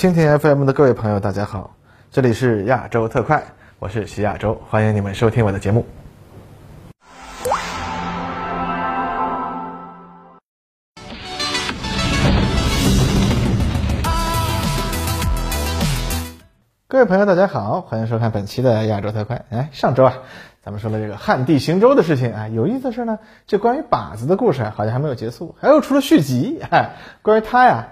蜻蜓 FM 的各位朋友，大家好，这里是亚洲特快，我是徐亚洲，欢迎你们收听我的节目。各位朋友，大家好，欢迎收看本期的亚洲特快。哎，上周啊，咱们说了这个旱地行舟的事情啊，有意思的是呢，这关于靶子的故事好像还没有结束，还有出了续集。哎，关于它呀，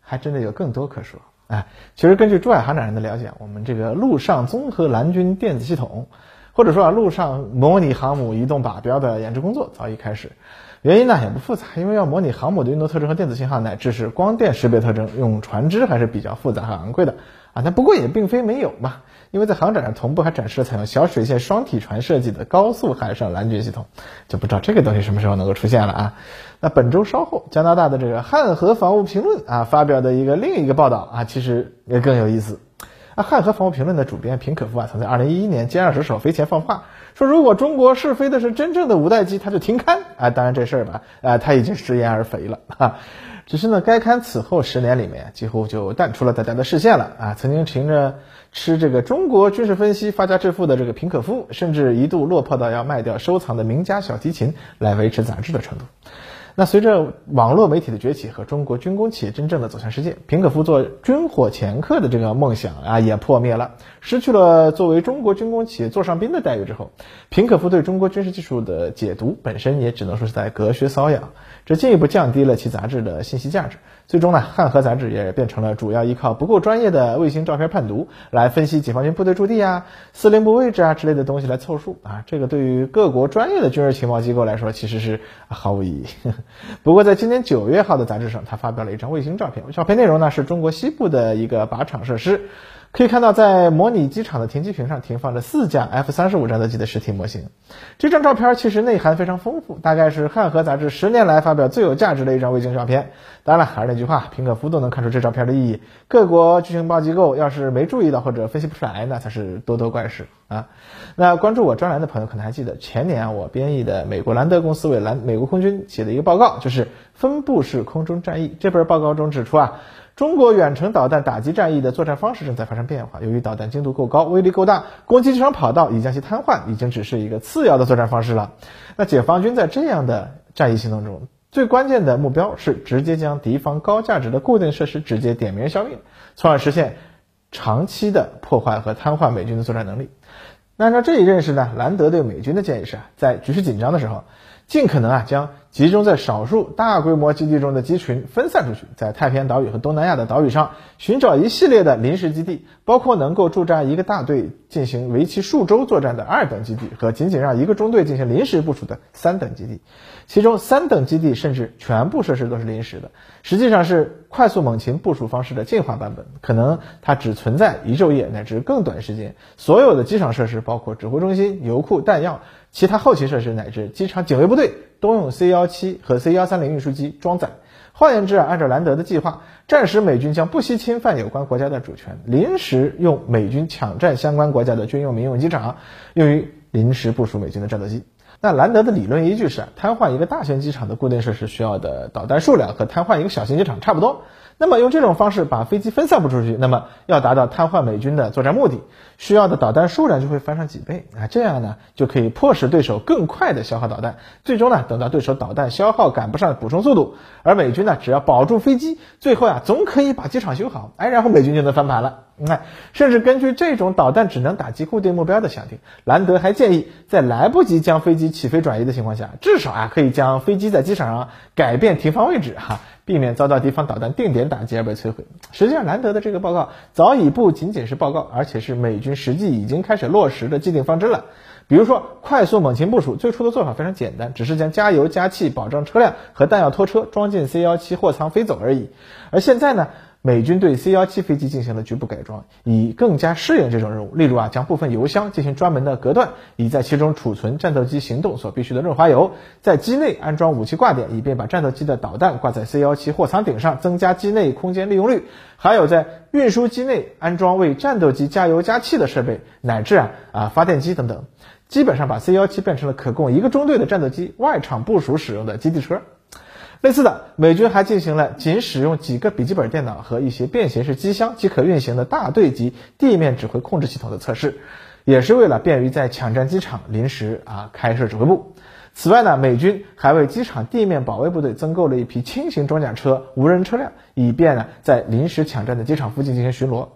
还真的有更多可说。哎，其实根据珠海航展人的了解，我们这个陆上综合蓝军电子系统，或者说啊，陆上模拟航母移动靶标的研制工作早已开始。原因呢也不复杂，因为要模拟航母的运动特征和电子信号，乃至是光电识别特征，用船只还是比较复杂和昂贵的啊。那不过也并非没有嘛，因为在航展上同步还展示了采用小水线双体船设计的高速海上拦截系统，就不知道这个东西什么时候能够出现了啊。那本周稍后，加拿大的这个汉和防务评论啊发表的一个另一个报道啊，其实也更有意思。啊，汉和防务评论的主编平可夫啊，曾在二零一一年歼二十首飞前放话。说如果中国试飞的是真正的五代机，他就停刊啊！当然这事儿吧，啊，他已经食言而肥了哈。只是呢，该刊此后十年里面几乎就淡出了大家的视线了啊。曾经凭着吃这个中国军事分析发家致富的这个平可夫，甚至一度落魄到要卖掉收藏的名家小提琴来维持杂志的程度。那随着网络媒体的崛起和中国军工企业真正的走向世界，平可夫做军火掮客的这个梦想啊也破灭了。失去了作为中国军工企业座上宾的待遇之后，平可夫对中国军事技术的解读本身也只能说是在隔靴搔痒，这进一步降低了其杂志的信息价值。最终呢，汉和杂志也变成了主要依靠不够专业的卫星照片判读来分析解放军部队驻地啊、司令部位置啊之类的东西来凑数啊。这个对于各国专业的军事情报机构来说，其实是毫无意义。不过，在今年九月号的杂志上，他发表了一张卫星照片，照片内容呢是中国西部的一个靶场设施。可以看到，在模拟机场的停机坪上停放着四架 F 三十五战斗机的实体模型。这张照片其实内涵非常丰富，大概是汉和杂志十年来发表最有价值的一张卫星照片。当然了，还是那句话，平可夫都能看出这照片的意义，各国军情报机构要是没注意到或者分析不出来，那才是多多怪事啊。那关注我专栏的朋友可能还记得，前年，我编译的美国兰德公司为兰美国空军写的一个报告，就是分布式空中战役。这本报告中指出啊。中国远程导弹打击战役的作战方式正在发生变化。由于导弹精度够高，威力够大，攻击机场跑道已将其瘫痪，已经只是一个次要的作战方式了。那解放军在这样的战役行动中，最关键的目标是直接将敌方高价值的固定设施直接点名消灭，从而实现长期的破坏和瘫痪美军的作战能力。那按照这一认识呢，兰德对美军的建议是啊，在局势紧张的时候，尽可能啊将。集中在少数大规模基地中的机群分散出去，在太平洋岛屿和东南亚的岛屿上寻找一系列的临时基地，包括能够驻扎一个大队进行为期数周作战的二等基地和仅仅让一个中队进行临时部署的三等基地。其中三等基地甚至全部设施都是临时的，实际上是快速猛禽部署方式的进化版本，可能它只存在一昼夜乃至更短时间。所有的机场设施，包括指挥中心、油库、弹药。其他后勤设施乃至机场警卫部队都用 C 幺七和 C 幺三零运输机装载。换言之啊，按照兰德的计划，战时美军将不惜侵犯有关国家的主权，临时用美军抢占相关国家的军用民用机场，用于临时部署美军的战斗机。那兰德的理论依据是，瘫痪一个大型机场的固定设施需要的导弹数量和瘫痪一个小型机场差不多。那么用这种方式把飞机分散不出去，那么要达到瘫痪美军的作战目的，需要的导弹数量就会翻上几倍啊！这样呢，就可以迫使对手更快的消耗导弹，最终呢，等到对手导弹消耗赶不上补充速度，而美军呢，只要保住飞机，最后呀，总可以把机场修好，哎，然后美军就能翻盘了。你看，甚至根据这种导弹只能打击固定目标的想定，兰德还建议，在来不及将飞机起飞转移的情况下，至少啊，可以将飞机在机场上改变停放位置哈。避免遭到敌方导弹定点打击而被摧毁。实际上，兰德的这个报告早已不仅仅是报告，而且是美军实际已经开始落实的既定方针了。比如说，快速猛禽部署，最初的做法非常简单，只是将加油、加气、保障车辆和弹药拖车装进 C 幺七货舱飞走而已。而现在呢？美军对 C 幺七飞机进行了局部改装，以更加适应这种任务。例如啊，将部分油箱进行专门的隔断，以在其中储存战斗机行动所必需的润滑油；在机内安装武器挂点，以便把战斗机的导弹挂在 C 幺七货舱顶上，增加机内空间利用率。还有在运输机内安装为战斗机加油加气的设备，乃至啊啊发电机等等，基本上把 C 幺七变成了可供一个中队的战斗机外场部署使用的基地车。类似的，美军还进行了仅使用几个笔记本电脑和一些便携式机箱即可运行的大队级地面指挥控制系统的测试，也是为了便于在抢占机场临时啊开设指挥部。此外呢，美军还为机场地面保卫部队增购了一批轻型装甲车、无人车辆，以便呢在临时抢占的机场附近进行巡逻。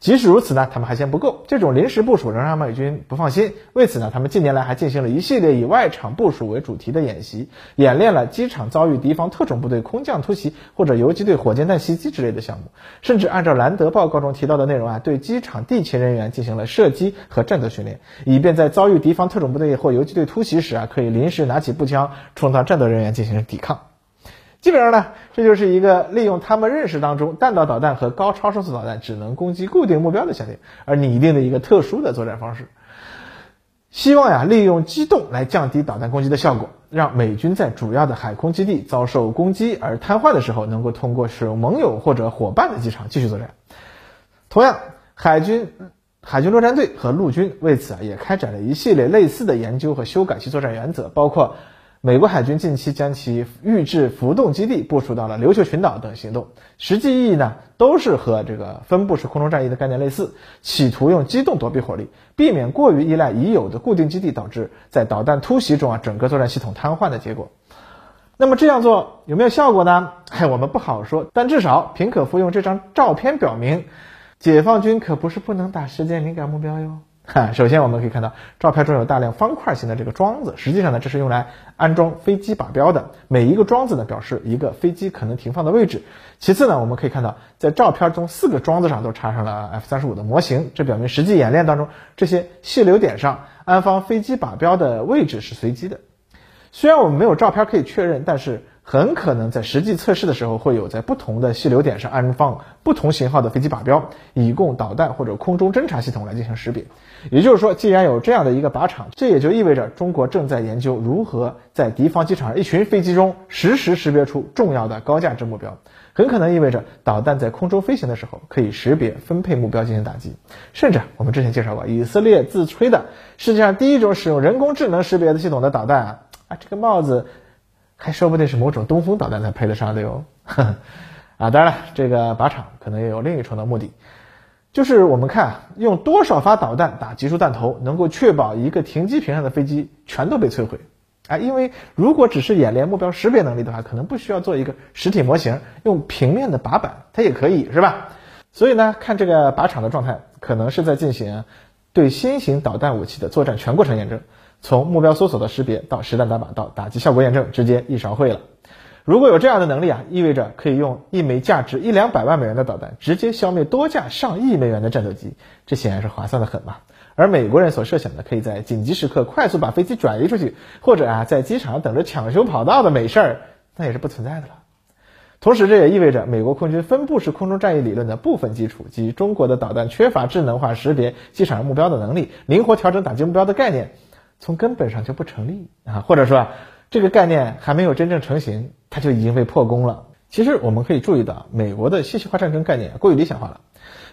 即使如此呢，他们还嫌不够，这种临时部署仍让美军不放心。为此呢，他们近年来还进行了一系列以外场部署为主题的演习，演练了机场遭遇敌方特种部队空降突袭或者游击队火箭弹袭击之类的项目，甚至按照兰德报告中提到的内容啊，对机场地勤人员进行了射击和战斗训练，以便在遭遇敌方特种部队或游击队突袭时啊，可以临时拿起步枪充当战斗人员进行抵抗。基本上呢，这就是一个利用他们认识当中弹道导弹和高超声速导弹只能攻击固定目标的限定而拟定的一个特殊的作战方式。希望呀，利用机动来降低导弹攻击的效果，让美军在主要的海空基地遭受攻击而瘫痪的时候，能够通过使用盟友或者伙伴的机场继续作战。同样，海军海军陆战队和陆军为此啊，也开展了一系列类似的研究和修改其作战原则，包括。美国海军近期将其预制浮动基地部署到了琉球群岛等行动，实际意义呢，都是和这个分布式空中战役的概念类似，企图用机动躲避火力，避免过于依赖已有的固定基地，导致在导弹突袭中啊整个作战系统瘫痪的结果。那么这样做有没有效果呢？嗨，我们不好说，但至少平可夫用这张照片表明，解放军可不是不能打时间敏感目标哟。哈，首先我们可以看到照片中有大量方块形的这个桩子，实际上呢，这是用来安装飞机靶标的。每一个桩子呢，表示一个飞机可能停放的位置。其次呢，我们可以看到在照片中四个桩子上都插上了 F 三十五的模型，这表明实际演练当中这些细流点上安放飞机靶标的位置是随机的。虽然我们没有照片可以确认，但是。很可能在实际测试的时候，会有在不同的细流点上安放不同型号的飞机靶标，以供导弹或者空中侦察系统来进行识别。也就是说，既然有这样的一个靶场，这也就意味着中国正在研究如何在敌方机场上一群飞机中实时识别出重要的高价值目标。很可能意味着导弹在空中飞行的时候，可以识别分配目标进行打击。甚至我们之前介绍过，以色列自吹的世界上第一种使用人工智能识别的系统的导弹啊，啊，这个帽子。还说不定是某种东风导弹才配得上的哟，啊，当然了，这个靶场可能也有另一重的目的，就是我们看用多少发导弹打集束弹头，能够确保一个停机坪上的飞机全都被摧毁，啊，因为如果只是演练目标识别能力的话，可能不需要做一个实体模型，用平面的靶板它也可以，是吧？所以呢，看这个靶场的状态，可能是在进行对新型导弹武器的作战全过程验证。从目标搜索的识别到实弹打靶到打击效果验证，直接一勺烩了。如果有这样的能力啊，意味着可以用一枚价值一两百万美元的导弹，直接消灭多架上亿美元的战斗机，这显然是划算的很嘛。而美国人所设想的，可以在紧急时刻快速把飞机转移出去，或者啊在机场等着抢修跑道的美事儿，那也是不存在的了。同时，这也意味着美国空军分布式空中战役理论的部分基础及中国的导弹缺乏智能化识别机场目标的能力、灵活调整打击目标的概念。从根本上就不成立啊，或者说啊，这个概念还没有真正成型，它就已经被破功了。其实我们可以注意到，美国的信息化战争概念过于理想化了，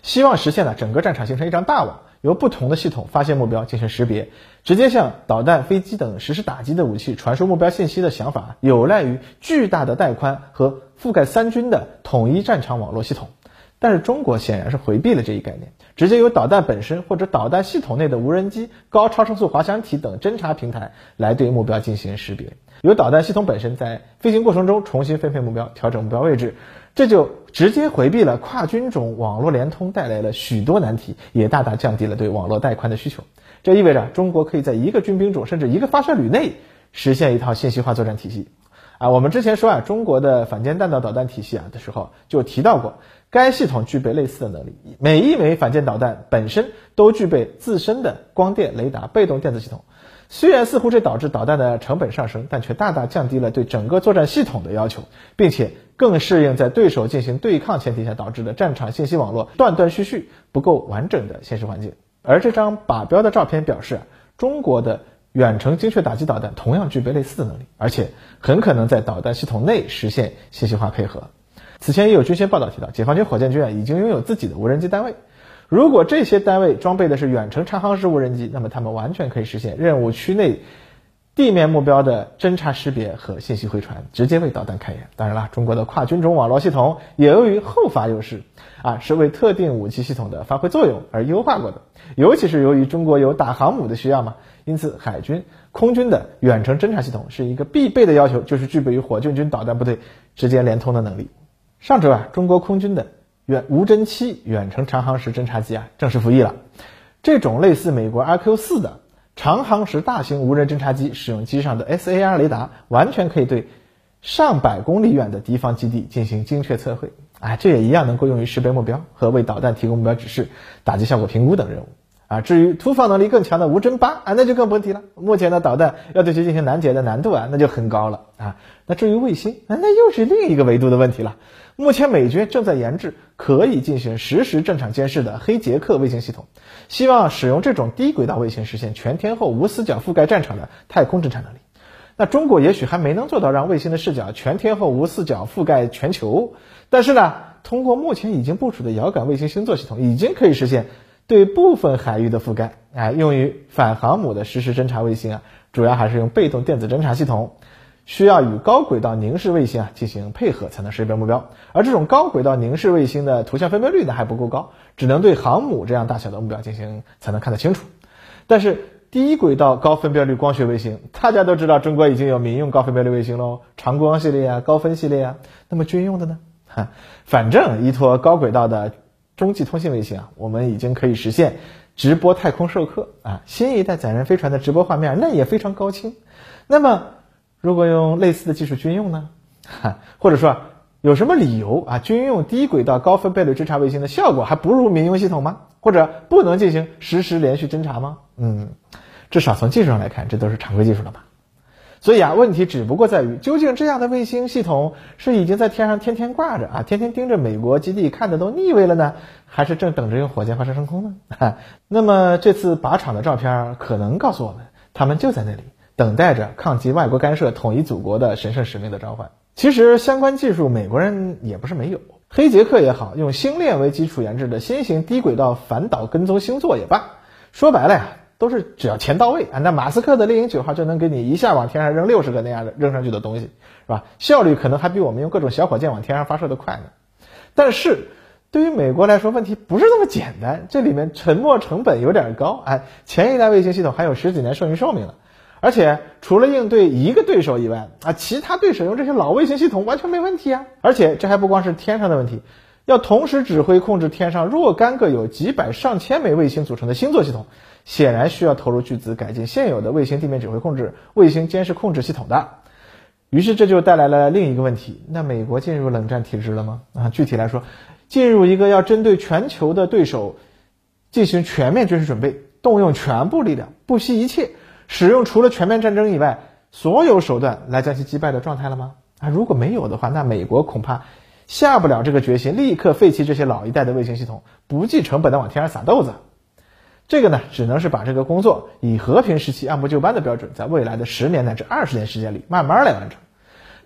希望实现了整个战场形成一张大网，由不同的系统发现目标进行识别，直接向导弹、飞机等实施打击的武器传输目标信息的想法，有赖于巨大的带宽和覆盖三军的统一战场网络系统。但是中国显然是回避了这一概念，直接由导弹本身或者导弹系统内的无人机、高超声速滑翔体等侦察平台来对目标进行识别，由导弹系统本身在飞行过程中重新分配目标、调整目标位置，这就直接回避了跨军种网络联通带来了许多难题，也大大降低了对网络带宽的需求。这意味着中国可以在一个军兵种甚至一个发射旅内实现一套信息化作战体系。啊，我们之前说啊，中国的反舰弹道导弹体系啊的时候就提到过。该系统具备类似的能力，每一枚反舰导弹本身都具备自身的光电、雷达、被动电子系统。虽然似乎这导致导弹的成本上升，但却大大降低了对整个作战系统的要求，并且更适应在对手进行对抗前提下导致的战场信息网络断断续续、不够完整的现实环境。而这张靶标的照片表示，中国的远程精确打击导弹同样具备类似的能力，而且很可能在导弹系统内实现信息化配合。此前也有军械报道提到，解放军火箭军啊已经拥有自己的无人机单位。如果这些单位装备的是远程长航式无人机，那么他们完全可以实现任务区内地面目标的侦察识别和信息回传，直接为导弹开眼。当然了，中国的跨军种网络系统也由于后发优势，啊，是为特定武器系统的发挥作用而优化过的。尤其是由于中国有打航母的需要嘛，因此海军、空军的远程侦察系统是一个必备的要求，就是具备与火箭军导弹部队直接连通的能力。上周啊，中国空军的远无侦七远程长航时侦察机啊正式服役了。这种类似美国 RQ 四的。长航时大型无人侦察机使用机上的 SAR 雷达，完全可以对上百公里远的敌方基地进行精确测绘。啊，这也一样能够用于识别目标和为导弹提供目标指示、打击效果评估等任务。啊，至于突防能力更强的无侦八啊，那就更不提了。目前的导弹要对其进行拦截的难度啊，那就很高了啊。那至于卫星，那那又是另一个维度的问题了。目前美军正在研制可以进行实时战场监视的黑杰克卫星系统，希望使用这种低轨道卫星实现全天候无死角覆盖战场的太空侦察能力。那中国也许还没能做到让卫星的视角全天候无死角覆盖全球，但是呢，通过目前已经部署的遥感卫星星座系统，已经可以实现。对部分海域的覆盖，哎，用于反航母的实时侦察卫星啊，主要还是用被动电子侦察系统，需要与高轨道凝视卫星啊进行配合才能识别目标。而这种高轨道凝视卫星的图像分辨率呢还不够高，只能对航母这样大小的目标进行才能看得清楚。但是低轨道高分辨率光学卫星，大家都知道中国已经有民用高分辨率卫星喽，长光系列啊，高分系列啊，那么军用的呢？哈，反正依托高轨道的。中继通信卫星啊，我们已经可以实现直播太空授课啊，新一代载人飞船的直播画面那也非常高清。那么，如果用类似的技术军用呢？哈，或者说有什么理由啊，军用低轨道高分辨率侦察卫星的效果还不如民用系统吗？或者不能进行实时连续侦察吗？嗯，至少从技术上来看，这都是常规技术了吧？所以啊，问题只不过在于，究竟这样的卫星系统是已经在天上天天挂着啊，天天盯着美国基地看的都腻味了呢，还是正等着用火箭发射升空呢？哈，那么这次靶场的照片可能告诉我们，他们就在那里等待着抗击外国干涉、统一祖国的神圣使命的召唤。其实相关技术美国人也不是没有，黑杰克也好，用星链为基础研制的新型低轨道反导跟踪星座也罢，说白了呀。都是只要钱到位啊，那马斯克的猎鹰九号就能给你一下往天上扔六十个那样的扔上去的东西，是吧？效率可能还比我们用各种小火箭往天上发射的快呢。但是对于美国来说，问题不是那么简单，这里面沉没成本有点高。哎，前一代卫星系统还有十几年剩余寿命了，而且除了应对一个对手以外啊，其他对手用这些老卫星系统完全没问题啊。而且这还不光是天上的问题。要同时指挥控制天上若干个有几百上千枚卫星组成的星座系统，显然需要投入巨资改进现有的卫星地面指挥控制、卫星监视控制系统的。于是这就带来了另一个问题：那美国进入冷战体制了吗？啊，具体来说，进入一个要针对全球的对手进行全面军事准备，动用全部力量，不惜一切，使用除了全面战争以外所有手段来将其击败的状态了吗？啊，如果没有的话，那美国恐怕。下不了这个决心，立刻废弃这些老一代的卫星系统，不计成本的往天上撒豆子。这个呢，只能是把这个工作以和平时期按部就班的标准，在未来的十年乃至二十年时间里慢慢来完成。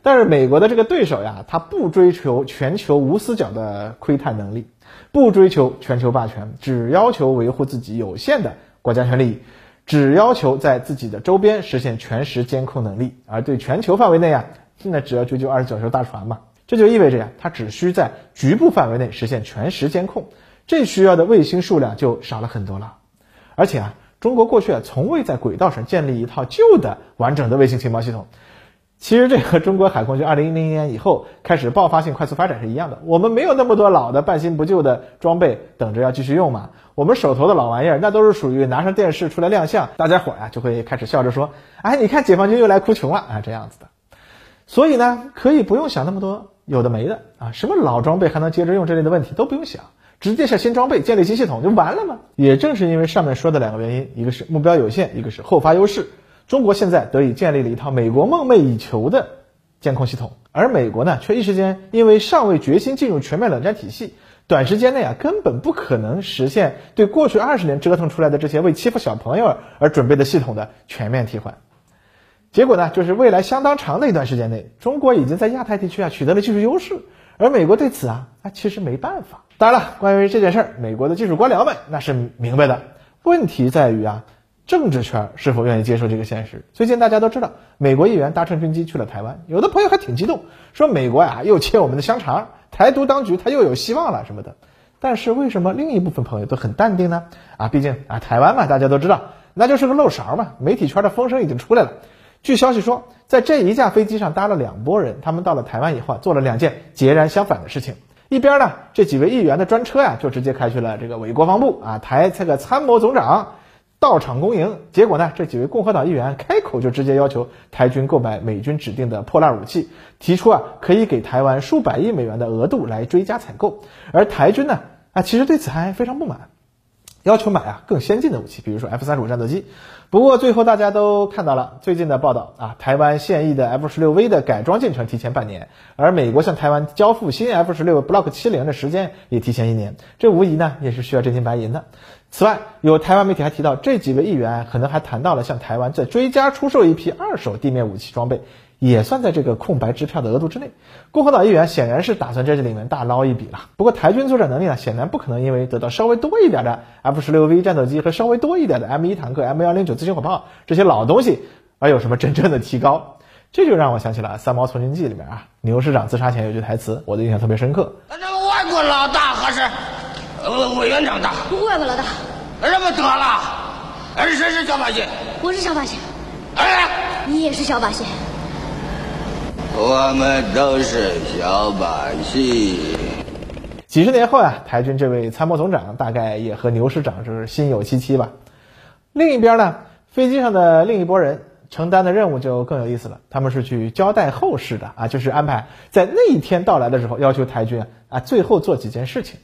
但是美国的这个对手呀，他不追求全球无死角的窥探能力，不追求全球霸权，只要求维护自己有限的国家权利，只要求在自己的周边实现全时监控能力，而对全球范围内啊，那只要追究二十九艘大船嘛。这就意味着呀，它只需在局部范围内实现全时监控，这需要的卫星数量就少了很多了。而且啊，中国过去啊从未在轨道上建立一套旧的完整的卫星情报系统。其实这和中国海空军二零一零年以后开始爆发性快速发展是一样的。我们没有那么多老的半新不旧的装备等着要继续用嘛。我们手头的老玩意儿，那都是属于拿上电视出来亮相，大家伙呀就会开始笑着说：“哎，你看解放军又来哭穷了啊！”这样子的。所以呢，可以不用想那么多。有的没的啊，什么老装备还能接着用这类的问题都不用想，直接下新装备，建立新系统就完了吗？也正是因为上面说的两个原因，一个是目标有限，一个是后发优势，中国现在得以建立了一套美国梦寐以求的监控系统，而美国呢，却一时间因为尚未决心进入全面冷战体系，短时间内啊，根本不可能实现对过去二十年折腾出来的这些为欺负小朋友而准备的系统的全面替换。结果呢，就是未来相当长的一段时间内，中国已经在亚太地区啊取得了技术优势，而美国对此啊，啊其实没办法。当然了，关于这件事儿，美国的技术官僚们那是明白的。问题在于啊，政治圈是否愿意接受这个现实？最近大家都知道，美国议员搭乘军机去了台湾，有的朋友还挺激动，说美国呀又切我们的香肠，台独当局他又有希望了什么的。但是为什么另一部分朋友都很淡定呢？啊，毕竟啊台湾嘛，大家都知道，那就是个漏勺嘛。媒体圈的风声已经出来了。据消息说，在这一架飞机上搭了两拨人，他们到了台湾以后啊做了两件截然相反的事情。一边呢，这几位议员的专车呀，就直接开去了这个伪国防部啊，台这个参谋总长到场恭迎。结果呢，这几位共和党议员开口就直接要求台军购买美军指定的破烂武器，提出啊可以给台湾数百亿美元的额度来追加采购。而台军呢，啊其实对此还非常不满。要求买啊更先进的武器，比如说 F 三十五战斗机。不过最后大家都看到了最近的报道啊，台湾现役的 F 十六 V 的改装进程提前半年，而美国向台湾交付新 F 十六 Block 七零的时间也提前一年，这无疑呢也是需要真金白银的。此外，有台湾媒体还提到，这几位议员可能还谈到了向台湾再追加出售一批二手地面武器装备。也算在这个空白支票的额度之内。共和党议员显然是打算在这里面大捞一笔了。不过台军作战能力呢，显然不可能因为得到稍微多一点的 F 十六 V 战斗机和稍微多一点的 M 一坦克、M 幺零九自行火炮这些老东西而有什么真正的提高。这就让我想起了《三毛从军记》里面啊，牛师长自杀前有句台词，我的印象特别深刻。那这个外国老大还是呃委员长大？外国老大。什么得了？谁是小把戏？我是小把戏。哎，你也是小百姓。我们都是小百姓。几十年后啊，台军这位参谋总长大概也和牛师长是心有戚戚吧。另一边呢，飞机上的另一拨人承担的任务就更有意思了，他们是去交代后事的啊，就是安排在那一天到来的时候，要求台军啊最后做几件事情。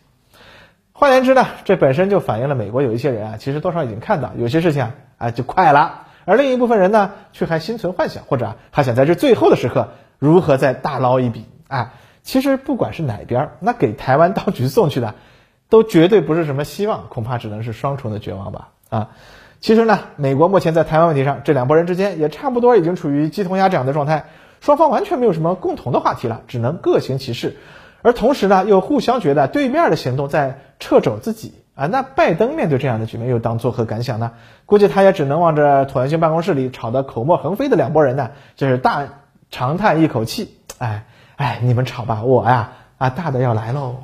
换言之呢，这本身就反映了美国有一些人啊，其实多少已经看到有些事情啊啊就快了，而另一部分人呢，却还心存幻想，或者还想在这最后的时刻。如何再大捞一笔？啊，其实不管是哪边，那给台湾当局送去的，都绝对不是什么希望，恐怕只能是双重的绝望吧。啊，其实呢，美国目前在台湾问题上，这两拨人之间也差不多已经处于鸡同鸭讲的状态，双方完全没有什么共同的话题了，只能各行其事。而同时呢，又互相觉得对面的行动在掣肘自己啊。那拜登面对这样的局面，又当作何感想呢？估计他也只能望着椭圆形办公室里吵得口沫横飞的两拨人呢，就是大。长叹一口气，哎哎，你们吵吧，我呀啊，大的要来喽。